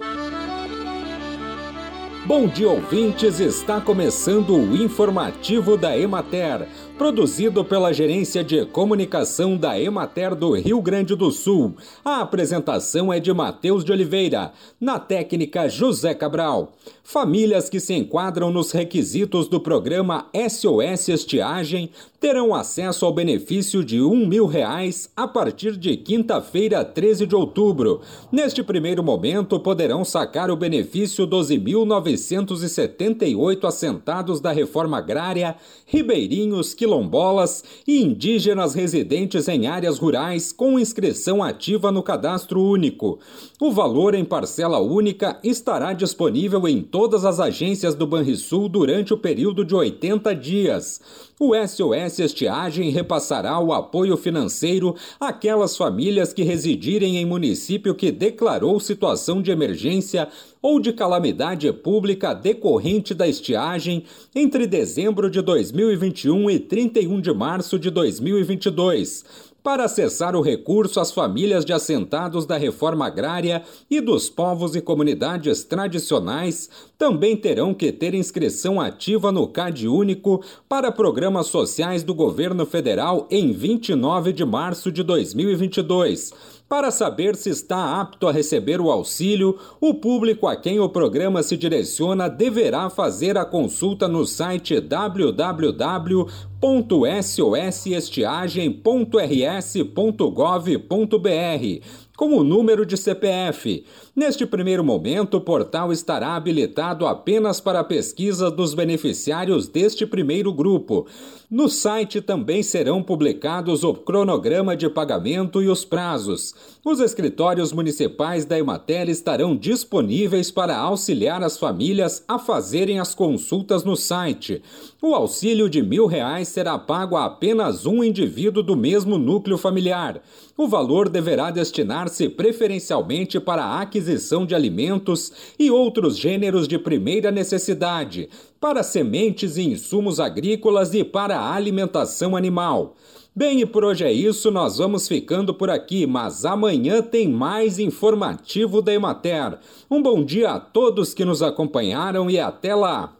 Bye. Bom dia, ouvintes! Está começando o informativo da Emater, produzido pela Gerência de Comunicação da Emater do Rio Grande do Sul. A apresentação é de Matheus de Oliveira, na técnica José Cabral. Famílias que se enquadram nos requisitos do programa SOS Estiagem terão acesso ao benefício de um mil reais a partir de quinta-feira, 13 de outubro. Neste primeiro momento, poderão sacar o benefício 12.978 assentados da reforma agrária, ribeirinhos, quilombolas e indígenas residentes em áreas rurais com inscrição ativa no cadastro único. O valor em parcela única estará disponível em todas as agências do Banrisul durante o período de 80 dias. O SOS Estiagem repassará o apoio financeiro àquelas famílias que residirem em município que declarou situação de emergência ou de calamidade pública decorrente da estiagem entre dezembro de 2021 e 31 de março de 2022 para acessar o recurso, as famílias de assentados da reforma agrária e dos povos e comunidades tradicionais também terão que ter inscrição ativa no CAD Único para programas sociais do governo federal em 29 de março de 2022. Para saber se está apto a receber o auxílio, o público a quem o programa se direciona deverá fazer a consulta no site www.sosestiagem.rs.gov.br com o número de CPF. Neste primeiro momento, o portal estará habilitado apenas para a pesquisa dos beneficiários deste primeiro grupo. No site também serão publicados o cronograma de pagamento e os prazos. Os escritórios municipais da Emater estarão disponíveis para auxiliar as famílias a fazerem as consultas no site. O auxílio de mil reais será pago a apenas um indivíduo do mesmo núcleo familiar. O valor deverá destinar-se preferencialmente para a aquisição de alimentos e outros gêneros de primeira necessidade, para sementes e insumos agrícolas e para a alimentação animal. Bem, e por hoje é isso, nós vamos ficando por aqui, mas amanhã tem mais informativo da Emater. Um bom dia a todos que nos acompanharam e até lá!